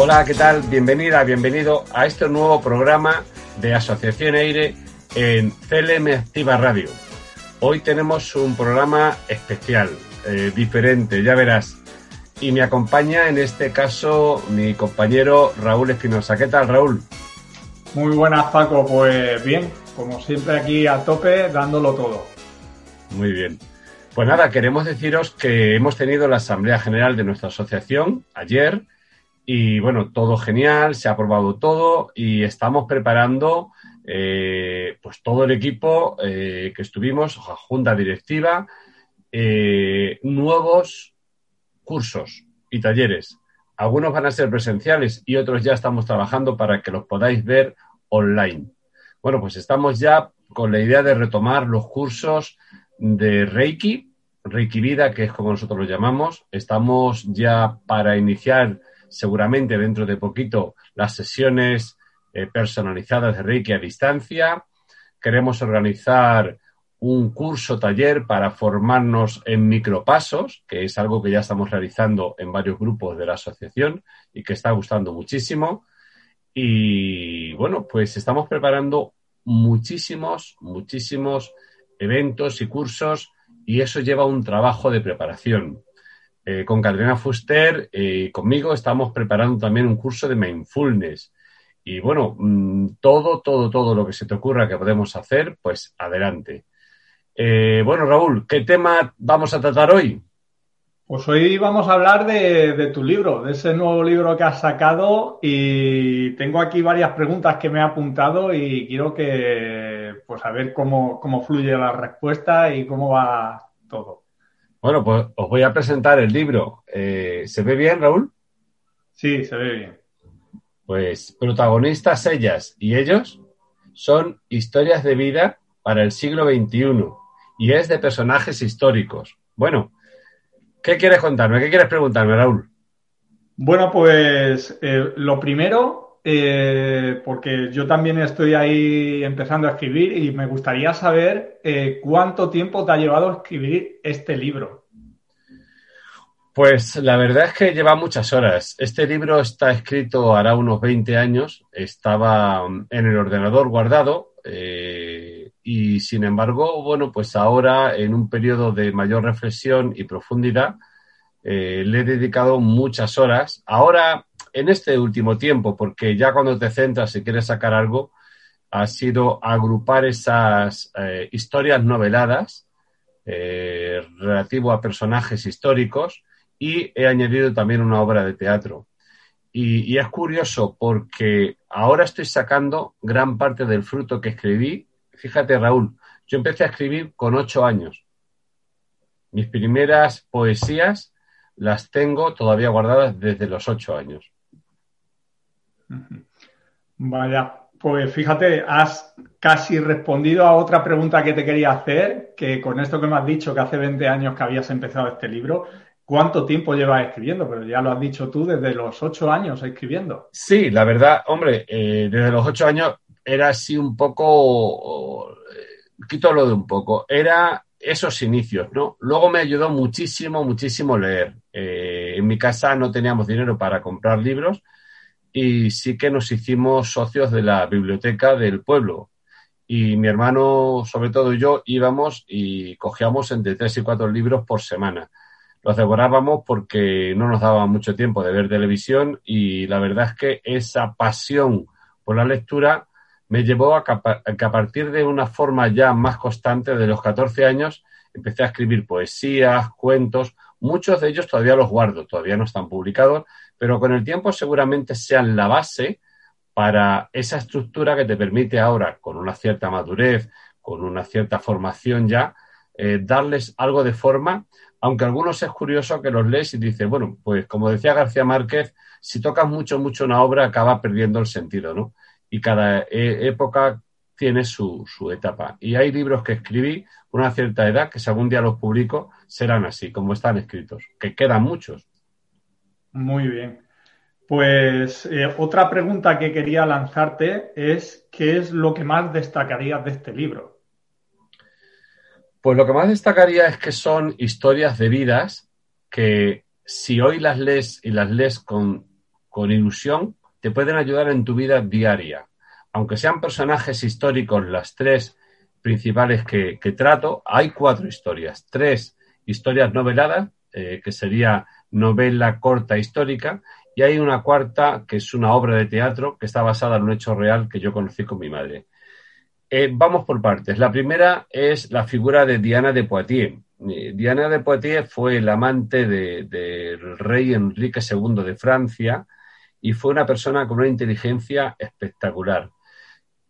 Hola, ¿qué tal? Bienvenida, bienvenido a este nuevo programa de Asociación Aire en CLM Activa Radio. Hoy tenemos un programa especial, eh, diferente, ya verás. Y me acompaña en este caso mi compañero Raúl Espinosa. ¿Qué tal, Raúl? Muy buenas, Paco. Pues bien, como siempre aquí a tope, dándolo todo. Muy bien. Pues nada, queremos deciros que hemos tenido la Asamblea General de nuestra asociación ayer y bueno, todo genial, se ha aprobado todo y estamos preparando eh, pues todo el equipo eh, que estuvimos, junta directiva, eh, nuevos cursos y talleres. Algunos van a ser presenciales y otros ya estamos trabajando para que los podáis ver online. Bueno, pues estamos ya con la idea de retomar los cursos de Reiki, Reiki Vida, que es como nosotros lo llamamos. Estamos ya para iniciar seguramente dentro de poquito las sesiones eh, personalizadas de Reiki a distancia. Queremos organizar un curso taller para formarnos en micropasos, que es algo que ya estamos realizando en varios grupos de la asociación y que está gustando muchísimo. Y bueno, pues estamos preparando muchísimos, muchísimos eventos y cursos y eso lleva un trabajo de preparación. Eh, con Carolina Fuster y eh, conmigo estamos preparando también un curso de mindfulness. Y bueno, mm, todo, todo, todo lo que se te ocurra que podemos hacer, pues adelante. Eh, bueno, Raúl, ¿qué tema vamos a tratar hoy? Pues hoy vamos a hablar de, tu libro, de ese nuevo libro que has sacado y tengo aquí varias preguntas que me he apuntado y quiero que, pues a ver cómo, cómo fluye la respuesta y cómo va todo. Bueno, pues os voy a presentar el libro. Eh, ¿Se ve bien, Raúl? Sí, se ve bien. Pues protagonistas ellas y ellos son historias de vida para el siglo XXI y es de personajes históricos. Bueno, ¿qué quieres contarme? ¿Qué quieres preguntarme, Raúl? Bueno, pues eh, lo primero eh, porque yo también estoy ahí empezando a escribir y me gustaría saber eh, cuánto tiempo te ha llevado escribir este libro. Pues la verdad es que lleva muchas horas. Este libro está escrito hará unos 20 años, estaba en el ordenador guardado eh, y sin embargo, bueno, pues ahora en un periodo de mayor reflexión y profundidad, le he dedicado muchas horas. Ahora en este último tiempo, porque ya cuando te centras y quieres sacar algo, ha sido agrupar esas eh, historias noveladas eh, relativo a personajes históricos y he añadido también una obra de teatro. Y, y, es curioso porque ahora estoy sacando gran parte del fruto que escribí. Fíjate, Raúl, yo empecé a escribir con ocho años. Mis primeras poesías las tengo todavía guardadas desde los ocho años. Vaya, pues fíjate, has casi respondido a otra pregunta que te quería hacer, que con esto que me has dicho, que hace 20 años que habías empezado este libro, ¿cuánto tiempo llevas escribiendo? Pero ya lo has dicho tú, desde los ocho años escribiendo. Sí, la verdad, hombre, eh, desde los ocho años era así un poco, quito lo de un poco, era esos inicios, ¿no? Luego me ayudó muchísimo, muchísimo leer. Eh, en mi casa no teníamos dinero para comprar libros, y sí que nos hicimos socios de la biblioteca del pueblo. Y mi hermano, sobre todo yo, íbamos y cogíamos entre tres y cuatro libros por semana. Los devorábamos porque no nos daba mucho tiempo de ver televisión y la verdad es que esa pasión por la lectura me llevó a que a partir de una forma ya más constante de los 14 años empecé a escribir poesías, cuentos, muchos de ellos todavía los guardo, todavía no están publicados, pero con el tiempo seguramente sean la base para esa estructura que te permite ahora, con una cierta madurez, con una cierta formación ya, eh, darles algo de forma, aunque algunos es curioso que los lees y dices, bueno, pues como decía García Márquez, si tocas mucho, mucho una obra, acaba perdiendo el sentido, ¿no? Y cada eh, época tiene su, etapa. Y hay libros que escribí una cierta edad que si algún día los publico serán así, como están escritos, que quedan muchos. Muy bien. Pues eh, otra pregunta que quería lanzarte es, ¿qué es lo que más destacarías de este libro? Pues lo que más destacaría es que son historias de vidas que si hoy las lees y las lees con, con ilusión, te pueden ayudar en tu vida diaria aunque sean personajes históricos las tres principales que, trato, hay cuatro historias. Tres historias noveladas, eh, que sería novela corta histórica, y hay una cuarta que es una obra de teatro que está basada en un hecho real que yo conocí con mi madre. Eh, vamos por partes. La primera es la figura de Diana de Poitiers. Eh, Diana de Poitiers fue el amante del rey Enrique II de Francia y fue una persona con una inteligencia espectacular.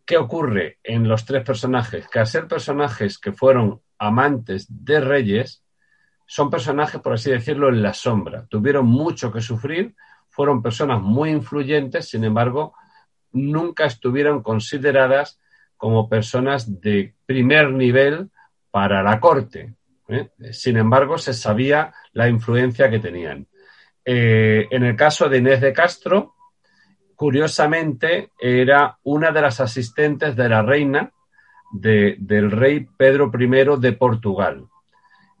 ¿Qué ocurre en los tres personajes? Que al ser personajes que fueron amantes de reyes, son personajes, por así decirlo, en la sombra. Tuvieron mucho que sufrir, fueron personas muy influyentes, sin embargo, nunca estuvieron consideradas como personas de primer nivel para la corte. ¿eh? Sin embargo, se sabía la influencia que tenían. Eh, en el caso de Inés de Castro, curiosamente, era una de las asistentes de la reina del rey Pedro I de Portugal.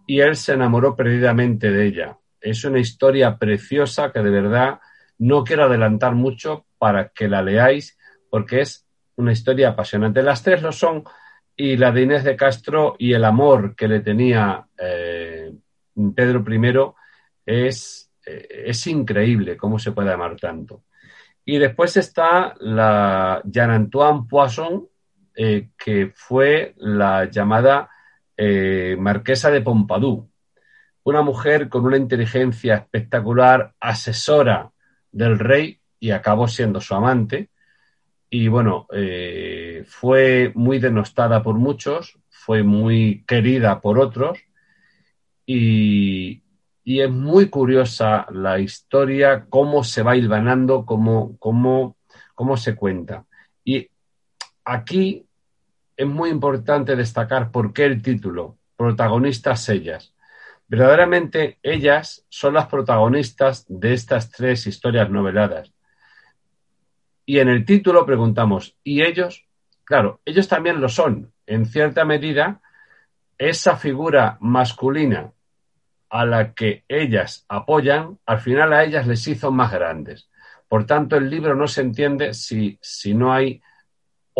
Y él se enamoró perdidamente de ella. Es una historia preciosa que de verdad no quiero adelantar mucho para que la leáis porque es una historia apasionante. Las tres lo son y la de Inés de Castro y el amor que le tenía eh, Pedro I es, eh, es increíble cómo se puede amar tanto. Y después está la Jean-Antoine Poisson, eh, que fue la llamada eh, Marquesa de Pompadour, una mujer con una inteligencia espectacular, asesora del rey y acabó siendo su amante. Y bueno, eh, fue muy denostada por muchos, fue muy querida por otros y, y es muy curiosa la historia, cómo se va hilvanando, cómo, cómo, cómo se cuenta. Y aquí es muy importante destacar por qué el título, protagonistas ellas. Verdaderamente ellas son las protagonistas de estas tres historias noveladas. Y en el título preguntamos, ¿y ellos? Claro, ellos también lo son. En cierta medida, esa figura masculina a la que ellas apoyan, al final a ellas les hizo más grandes. Por tanto, el libro no se entiende si, si no hay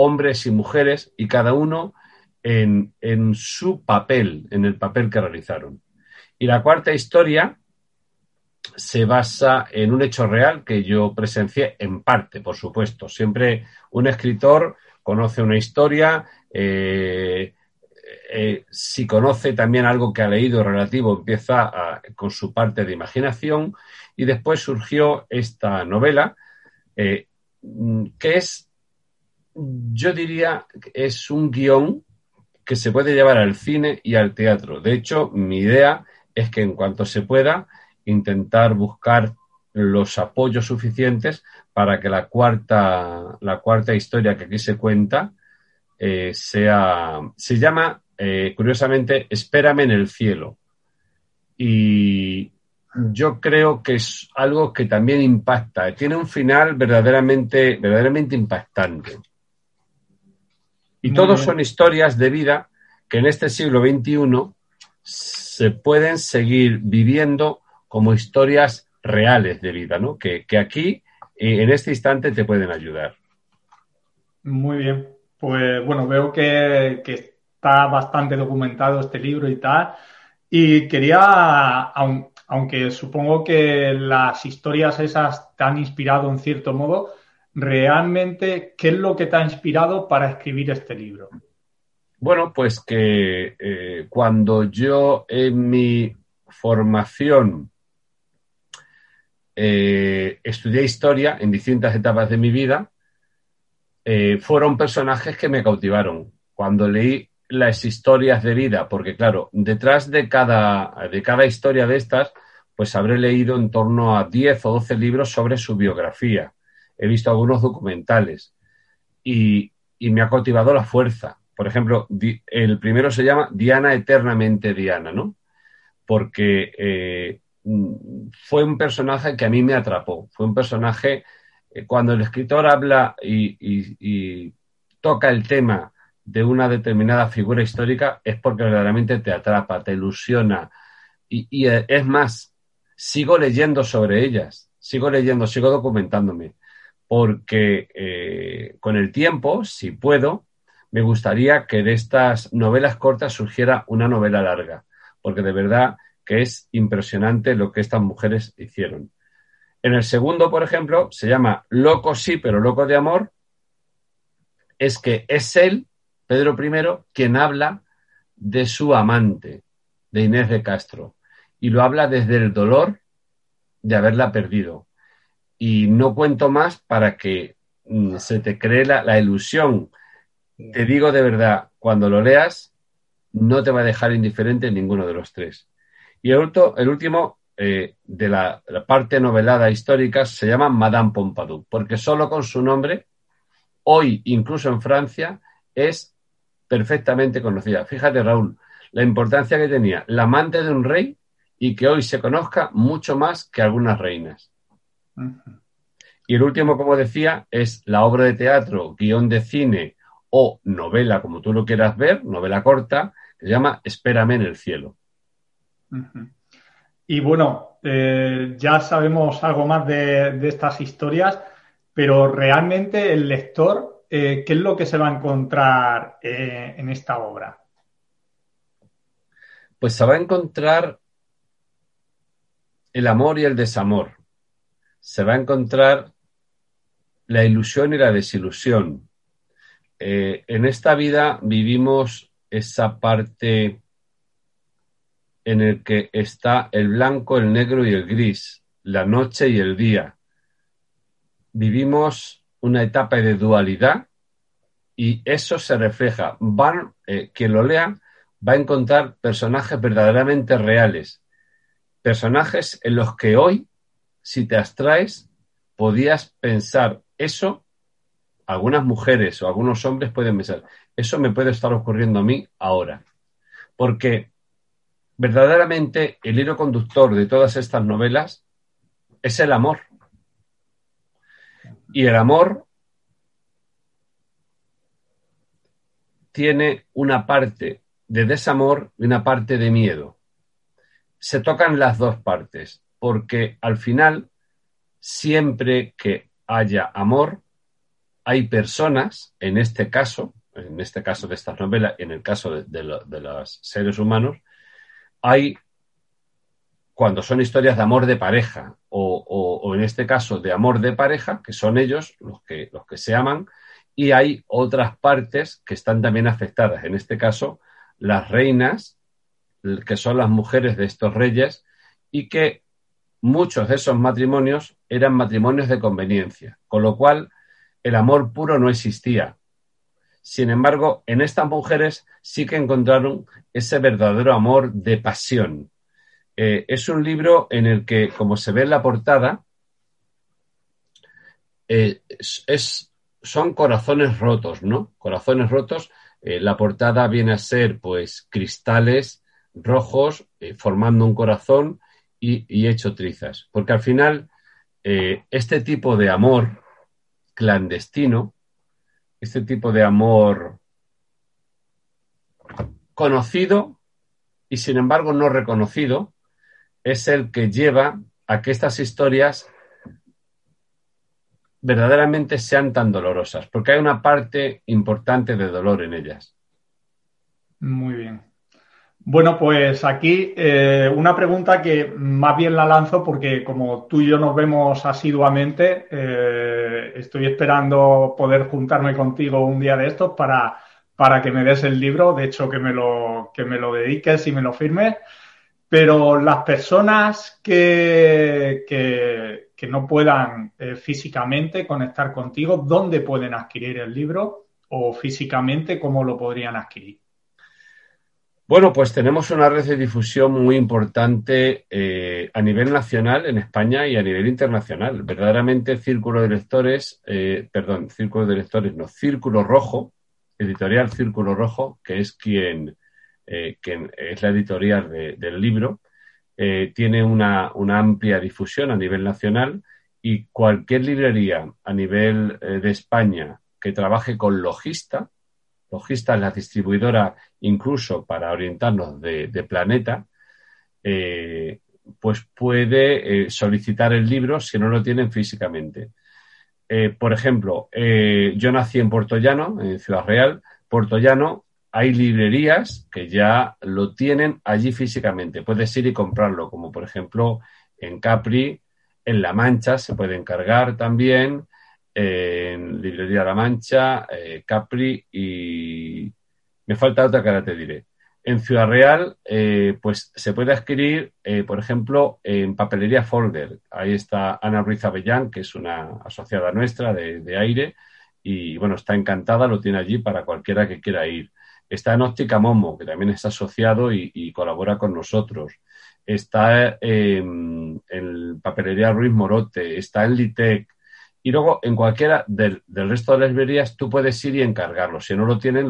hombres y mujeres y cada uno en, en, su papel, en el papel que realizaron. Y la cuarta historia se basa en un hecho real que yo presencié en parte, por supuesto. Siempre un escritor conoce una historia, eh, eh, si conoce también algo que ha leído relativo, empieza con su parte de imaginación y después surgió esta novela eh, que es, yo diría, es un guion que se puede llevar al cine y al teatro. De hecho, mi idea es que en cuanto se pueda, intentar buscar los apoyos suficientes para que la cuarta, la cuarta historia que aquí se cuenta eh, sea, se llama eh, curiosamente, Espérame en el cielo. Y yo creo que es algo que también impacta. Tiene un final verdaderamente, verdaderamente impactante. Y todos son historias de vida que en este siglo XXI se pueden seguir viviendo como historias reales de vida, ¿no? Que, aquí, eh, en este instante, te pueden ayudar. Muy bien. Pues bueno, veo que, que está bastante documentado este libro y tal. Y quería, aunque supongo que las historias esas te han inspirado en cierto modo, realmente, ¿qué es lo que te ha inspirado para escribir este libro? Bueno, pues que eh, cuando yo en mi formación eh, estudié historia en distintas etapas de mi vida, eh, fueron personajes que me cautivaron. Cuando leí las historias de vida, porque claro, detrás de cada, de cada historia de estas, pues habré leído en torno a 10 o 12 libros sobre su biografía. He visto algunos documentales y, y me ha cautivado la fuerza. Por ejemplo, el primero se llama Diana Eternamente Diana, ¿no? Porque eh, fue un personaje que a mí me atrapó. Fue un personaje, eh, cuando el escritor habla y, toca el tema de una determinada figura histórica, es porque verdaderamente te atrapa, te ilusiona. Y, eh, es más, sigo leyendo sobre ellas, sigo leyendo, sigo documentándome, porque eh, con el tiempo, si puedo, me gustaría que de estas novelas cortas surgiera una novela larga, porque de verdad que es impresionante lo que estas mujeres hicieron. En el segundo, por ejemplo, se llama Loco sí, pero loco de amor. Es que es él, Pedro I, quien habla de su amante, de Inés de Castro, y lo habla desde el dolor de haberla perdido. Y no cuento más para que mm, se te cree la, la ilusión. Te digo de verdad, cuando lo leas, no te va a dejar indiferente ninguno de los tres. Y el, último, eh, de la, parte novelada histórica, se llama Madame Pompadour, porque solo con su nombre, hoy, incluso en Francia, es perfectamente conocida. Fíjate, Raúl, la importancia que tenía la amante de un rey y que hoy se conozca mucho más que algunas reinas. Y el último, como decía, es la obra de teatro, guion de cine o novela, como tú lo quieras ver, novela corta, que se llama Espérame en el cielo. Y bueno, eh, ya sabemos algo más de, estas historias, pero realmente el lector, eh, ¿qué es lo que se va a encontrar eh, en esta obra? Pues se va a encontrar el amor y el desamor. Se va a encontrar la ilusión y la desilusión. en esta vida vivimos esa parte en el que está el blanco, el negro y el gris, la noche y el día. Vivimos una etapa de dualidad y eso se refleja. Van, eh, quien lo lea va a encontrar personajes verdaderamente reales, personajes en los que hoy, si te abstraes, podías pensar eso, algunas mujeres o algunos hombres pueden pensar, eso me puede estar ocurriendo a mí ahora. Porque verdaderamente el hilo conductor de todas estas novelas es el amor. Y el amor tiene una parte de desamor y una parte de miedo. Se tocan las dos partes, porque al final, siempre que haya amor, hay personas, en este caso, en este caso de estas novelas, en el caso de, los seres humanos, hay, cuando son historias de amor de pareja o, en este caso de amor de pareja, que son ellos los que, los que se aman, y hay otras partes que están también afectadas. En este caso, las reinas, que son las mujeres de estos reyes, y que muchos de esos matrimonios eran matrimonios de conveniencia, con lo cual el amor puro no existía. Sin embargo, en estas mujeres sí que encontraron ese verdadero amor de pasión. Eh, es un libro en el que, como se ve en la portada, eh, es, son corazones rotos, ¿no? Corazones rotos. Eh, la portada viene a ser, pues, cristales rojos formando un corazón y, hecho trizas. Porque al final, este tipo de amor clandestino este tipo de amor conocido y sin embargo no reconocido es el que lleva a que estas historias verdaderamente sean tan dolorosas, porque hay una parte importante de dolor en ellas. Muy bien. Bueno, pues aquí eh, una pregunta que más bien la lanzo porque como tú y yo nos vemos asiduamente, eh, estoy esperando poder juntarme contigo un día de estos para, para que me des el libro, de hecho que me lo, que me lo dediques y me lo firmes. Pero las personas que, que, no puedan eh, físicamente conectar contigo, ¿dónde pueden adquirir el libro? O físicamente, ¿cómo lo podrían adquirir? Bueno, pues tenemos una red de difusión muy importante eh, a nivel nacional en España y a nivel internacional. Verdaderamente, Círculo de Lectores, eh, perdón, Círculo de Lectores, no, Círculo Rojo, editorial Círculo Rojo, que es quien, eh, es la editorial del libro, tiene una, una, amplia difusión a nivel nacional y cualquier librería a nivel de España que trabaje con logista, Logista es la distribuidora incluso para orientarnos de, planeta, eh, pues puede eh, solicitar el libro si no lo tienen físicamente. Eh, por ejemplo, yo nací en Puerto Llano, en Ciudad Real. Puerto Llano hay librerías que ya lo tienen allí físicamente. Puedes ir y comprarlo, como por ejemplo en Capri, en La Mancha se puede encargar también en Librería La Mancha, eh, Capri y me falta otra que ahora te diré. En Ciudad Real, eh, pues se puede adquirir, eh, por ejemplo, en Papelería Folder. Ahí está Ana Ruiz Avellán, que es una asociada nuestra de, aire, y bueno, está encantada, lo tiene allí para cualquiera que quiera ir. Está en Óptica Momo, que también es asociado y, colabora con nosotros. Está en Papelería Ruiz Morote, está en Litec, y luego, en cualquiera del, resto de las librerías, tú puedes ir y encargarlo. Si no lo tienen,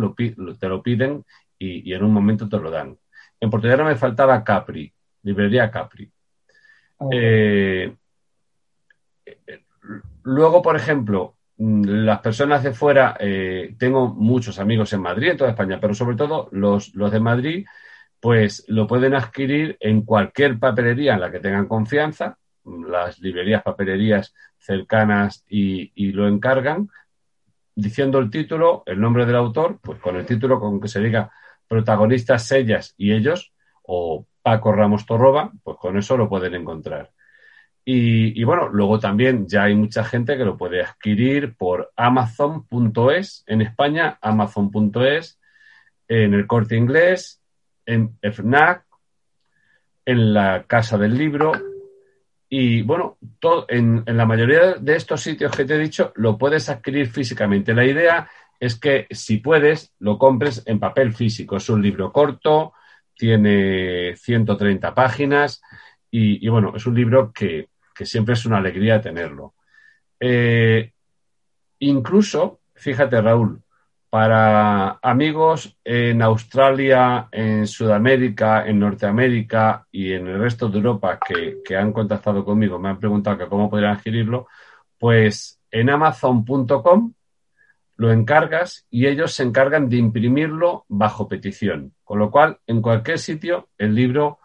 te lo piden y, en un momento te lo dan. En Portugal me faltaba Capri, librería Capri. Eh, luego, por ejemplo, mm, las personas de fuera, eh, tengo muchos amigos en Madrid, en toda España, pero sobre todo los, los de Madrid, pues lo pueden adquirir en cualquier papelería en la que tengan confianza. Las librerías, papelerías cercanas y, lo encargan diciendo el título, el nombre del autor, pues con el título con que se diga protagonistas ellas y ellos, o Paco Ramos Torroba, pues con eso lo pueden encontrar. Y, bueno, luego también ya hay mucha gente que lo puede adquirir por amazon.es en España, amazon.es, en el corte inglés, en FNAC, en la Casa del Libro, y bueno, todo, en, la mayoría de estos sitios que te he dicho lo puedes adquirir físicamente. La idea es que si puedes, lo compres en papel físico. Es un libro corto, tiene 130 páginas y, bueno, es un libro que, siempre es una alegría tenerlo. Eh, incluso, fíjate Raúl, para amigos en Australia, en Sudamérica, en Norteamérica y en el resto de Europa que, han contactado conmigo, me han preguntado cómo podrían adquirirlo, pues en amazon.com lo encargas y ellos se encargan de imprimirlo bajo petición. Con lo cual, en cualquier sitio el libro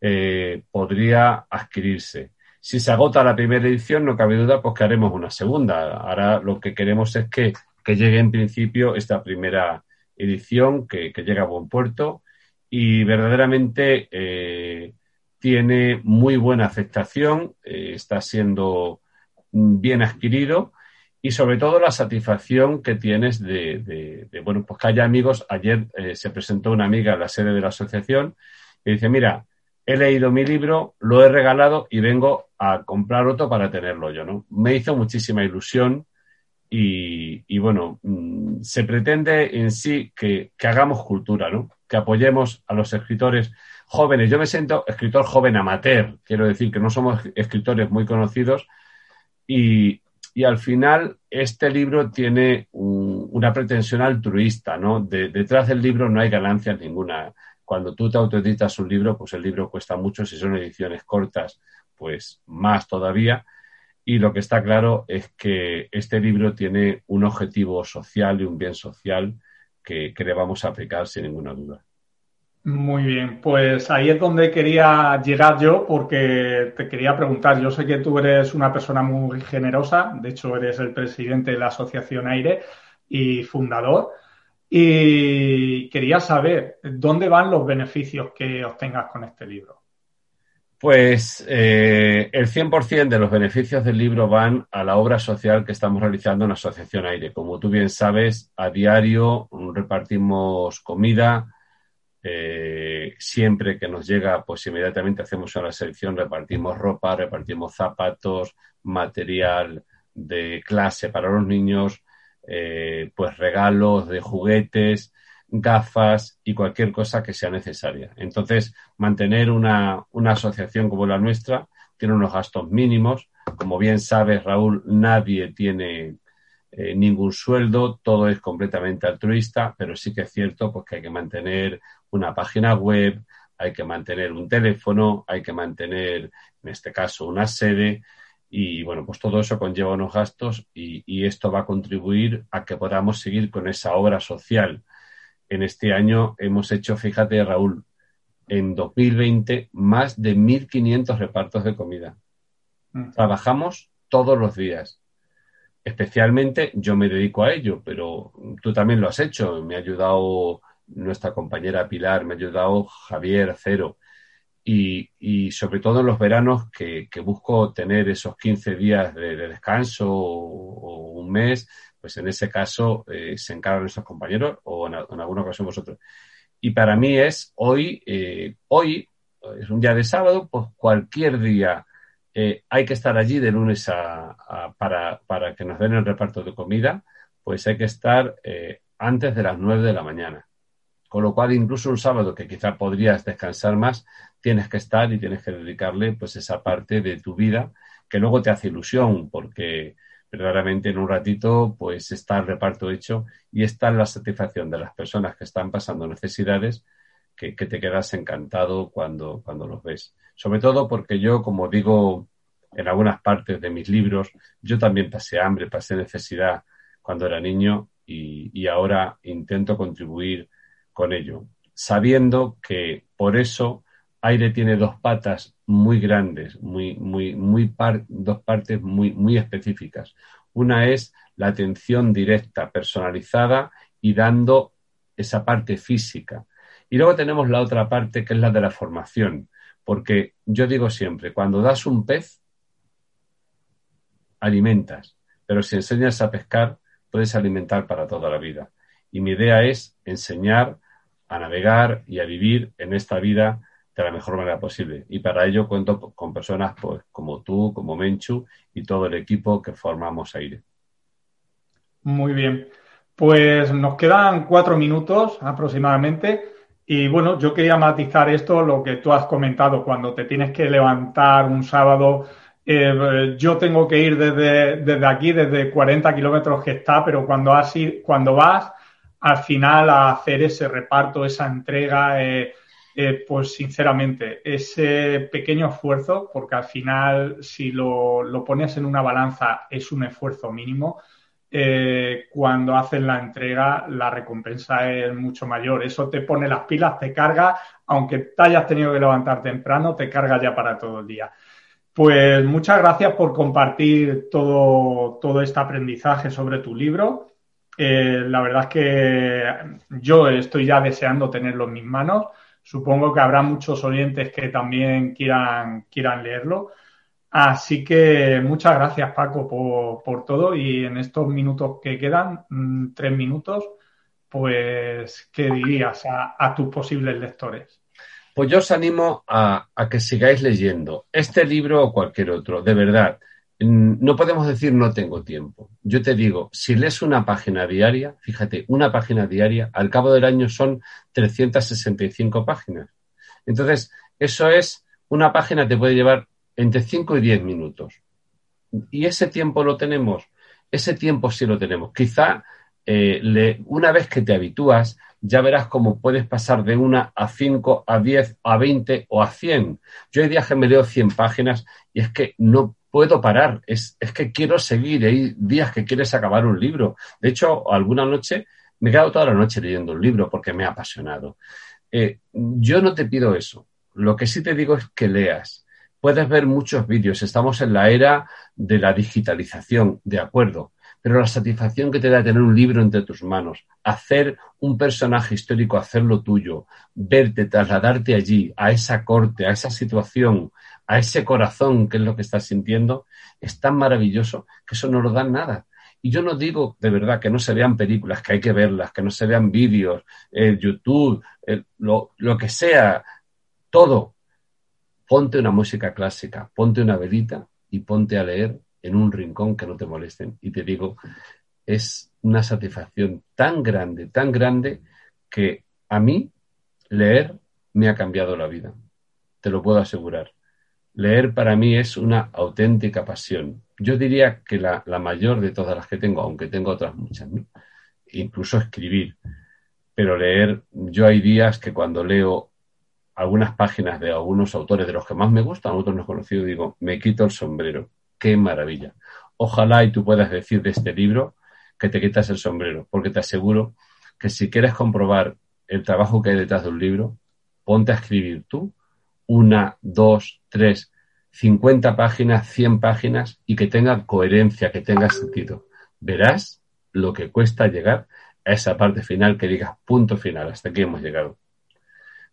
eh, podría adquirirse. Si se agota la primera edición, no cabe duda, pues que haremos una segunda. Ahora lo que queremos es que que llegue en principio esta primera edición, que, llega a buen puerto y verdaderamente eh, tiene muy buena aceptación, eh, está siendo bien adquirido y sobre todo la satisfacción que tienes de, bueno, pues que haya amigos. Ayer eh, se presentó una amiga en la sede de la asociación y dice, mira, he leído mi libro, lo he regalado y vengo a comprar otro para tenerlo yo, ¿no? Me hizo muchísima ilusión y, bueno, mm, se pretende en sí que, hagamos cultura, ¿no? Que apoyemos a los escritores jóvenes. Yo me siento escritor joven amateur, quiero decir que no somos escritores muy conocidos y, al final este libro tiene una pretensión altruista, ¿no? detrás del libro no hay ganancias ninguna. Cuando tú te autoeditas un libro, pues el libro cuesta mucho, si son ediciones cortas, pues más todavía y lo que está claro es que este libro tiene un objetivo social y un bien social que, le vamos a aplicar sin ninguna duda. Muy bien, pues ahí es donde quería llegar yo porque te quería preguntar, yo sé que tú eres una persona muy generosa, de hecho eres el presidente de la Asociación Aire y fundador, y quería saber dónde van los beneficios que obtengas con este libro. Pues eh, el 100% de los beneficios del libro van a la obra social que estamos realizando en Asociación Aire. Como tú bien sabes, a diario repartimos comida. Eh, siempre que nos llega, pues inmediatamente hacemos una selección, repartimos ropa, repartimos zapatos, material de clase para los niños, eh, pues regalos de juguetes. Gafas y cualquier cosa que sea necesaria. Entonces, mantener una, asociación como la nuestra tiene unos gastos mínimos. Como bien sabes, Raúl, nadie tiene eh, ningún sueldo, todo es completamente altruista, pero sí que es cierto pues, que hay que mantener una página web, hay que mantener un teléfono, hay que mantener, en este caso, una sede. Y bueno, pues todo eso conlleva unos gastos y esto va a contribuir a que podamos seguir con esa obra social en este año hemos hecho, fíjate Raúl, en 2020 más de 1.500 repartos de comida. Mm. Trabajamos todos los días. Especialmente yo me dedico a ello, pero tú también lo has hecho. Me ha ayudado nuestra compañera Pilar, me ha ayudado Javier Cero. Y, sobre todo en los veranos que, busco tener esos 15 días de, descanso o, un mes pues en ese caso eh, se encargan nuestros compañeros o en, alguna ocasión vosotros. Y para mí es hoy, eh, hoy es un día de sábado, pues cualquier día eh, hay que estar allí de lunes a, para, para, que nos den el reparto de comida, pues hay que estar antes de las nueve de la mañana. Con lo cual, incluso un sábado que quizá podrías descansar más, tienes que estar y tienes que dedicarle pues esa parte de tu vida que luego te hace ilusión, porque verdaderamente en un ratito pues está el reparto hecho y está la satisfacción de las personas que están pasando necesidades que, te quedas encantado cuando, cuando los ves. Sobre todo porque yo, como digo en algunas partes de mis libros, yo también pasé hambre, pasé necesidad cuando era niño y, y ahora intento contribuir con ello, sabiendo que por eso Aire tiene dos patas muy grandes, muy, muy, muy dos partes muy, muy específicas. Una es la atención directa, personalizada y dando esa parte física. Y luego tenemos la otra parte que es la de la formación, porque yo digo siempre, cuando das un pez, alimentas, pero si enseñas a pescar, puedes alimentar para toda la vida. Y mi idea es enseñar a navegar y a vivir en esta vida de la mejor manera posible. Y para ello cuento con personas pues, como tú, como Menchu y todo el equipo que formamos Aire. Muy bien. Pues nos quedan cuatro minutos aproximadamente. Y bueno, yo quería matizar esto, lo que tú has comentado, cuando te tienes que levantar un sábado. Eh, yo tengo que ir desde, desde aquí, desde 40 kilómetros que está, pero cuando, has, cuando vas al final a hacer ese reparto, esa entrega, eh, eh, pues sinceramente, ese pequeño esfuerzo, porque al final si lo, pones en una balanza es un esfuerzo mínimo, eh, cuando haces la entrega la recompensa es mucho mayor. Eso te pone las pilas, te carga, aunque te hayas tenido que levantar temprano, te carga ya para todo el día. Pues muchas gracias por compartir todo, todo este aprendizaje sobre tu libro. Eh, la verdad es que yo estoy ya deseando tenerlo en mis manos. Supongo que habrá muchos oyentes que también quieran, quieran leerlo. Así que muchas gracias, Paco, por, todo. Y en estos minutos que quedan, mm, tres minutos, pues, ¿qué dirías a, tus posibles lectores? Pues yo os animo a, que sigáis leyendo este libro o cualquier otro, de verdad. No podemos decir no tengo tiempo. Yo te digo, si lees una página diaria, fíjate, una página diaria, al cabo del año son 365 páginas. Entonces, eso es, una página te puede llevar entre 5 y 10 minutos. Y ese tiempo lo tenemos, ese tiempo sí lo tenemos. Quizá eh, una vez que te habitúas, ya verás cómo puedes pasar de una a 5, a 10, a 20 o a 100. Yo hay días que me leo 100 páginas y es que no puedo parar, es, es que quiero seguir, hay días que quieres acabar un libro. De hecho, alguna noche me he quedado toda la noche leyendo un libro porque me ha apasionado. Eh, yo no te pido eso. Lo que sí te digo es que leas. Puedes ver muchos vídeos. Estamos en la era de la digitalización, de acuerdo. Pero la satisfacción que te da tener un libro entre tus manos, hacer un personaje histórico, hacerlo tuyo, verte, trasladarte allí, a esa corte, a esa situación, a ese corazón que es lo que estás sintiendo, es tan maravilloso que eso no lo da nada. Y yo no digo de verdad que no se vean películas, que hay que verlas, que no se vean vídeos, el YouTube, lo, lo que sea, todo. Ponte una música clásica, ponte una velita y ponte a leer en un rincón que no te molesten. Y te digo, es una satisfacción tan grande, tan grande, que a mí leer me ha cambiado la vida. Te lo puedo asegurar. Leer para mí es una auténtica pasión. Yo diría que la, mayor de todas las que tengo, aunque tengo otras muchas, incluso escribir. Pero leer, yo hay días que cuando leo algunas páginas de algunos autores de los que más me gustan, otros no he conocido, digo, me quito el sombrero. Qué maravilla. Ojalá y tú puedas decir de este libro que te quitas el sombrero, porque te aseguro que si quieres comprobar el trabajo que hay detrás de un libro, ponte a escribir tú una, dos, tres, cincuenta páginas, cien páginas y que tenga coherencia, que tenga sentido. Verás lo que cuesta llegar a esa parte final que digas punto final, hasta aquí hemos llegado.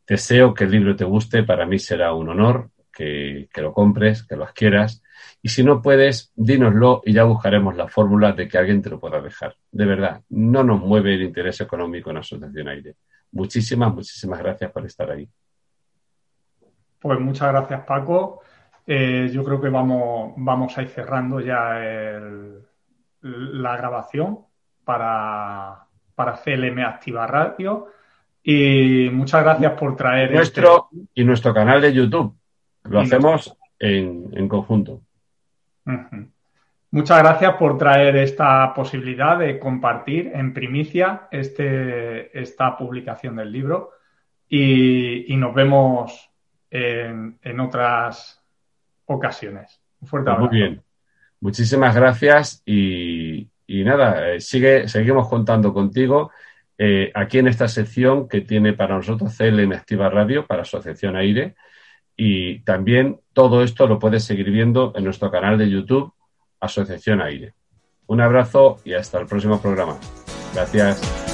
Deseo que el libro te guste, para mí será un honor que, que lo compres, que lo adquieras y si no puedes, dínoslo y ya buscaremos la fórmula de que alguien te lo pueda dejar. De verdad, no nos mueve el interés económico en Asociación Aire. Muchísimas, muchísimas gracias por estar ahí. Pues muchas gracias, Paco. Eh, yo creo que vamos, vamos a ir cerrando ya la grabación para, para CLM Activa Radio. Y muchas gracias por traer. Nuestro este y nuestro canal de YouTube. Lo hacemos en, en conjunto. Muchas gracias por traer esta posibilidad de compartir en primicia este, esta publicación del libro y, nos vemos en, otras ocasiones. Un fuerte pues abrazo. Muy bien. Muchísimas gracias y, nada, eh, sigue, seguimos contando contigo eh, aquí en esta sección que tiene para nosotros CLM Activa Radio para Asociación Aire y también todo esto lo puedes seguir viendo en nuestro canal de YouTube, Asociación Aire. Un abrazo y hasta el próximo programa. Gracias.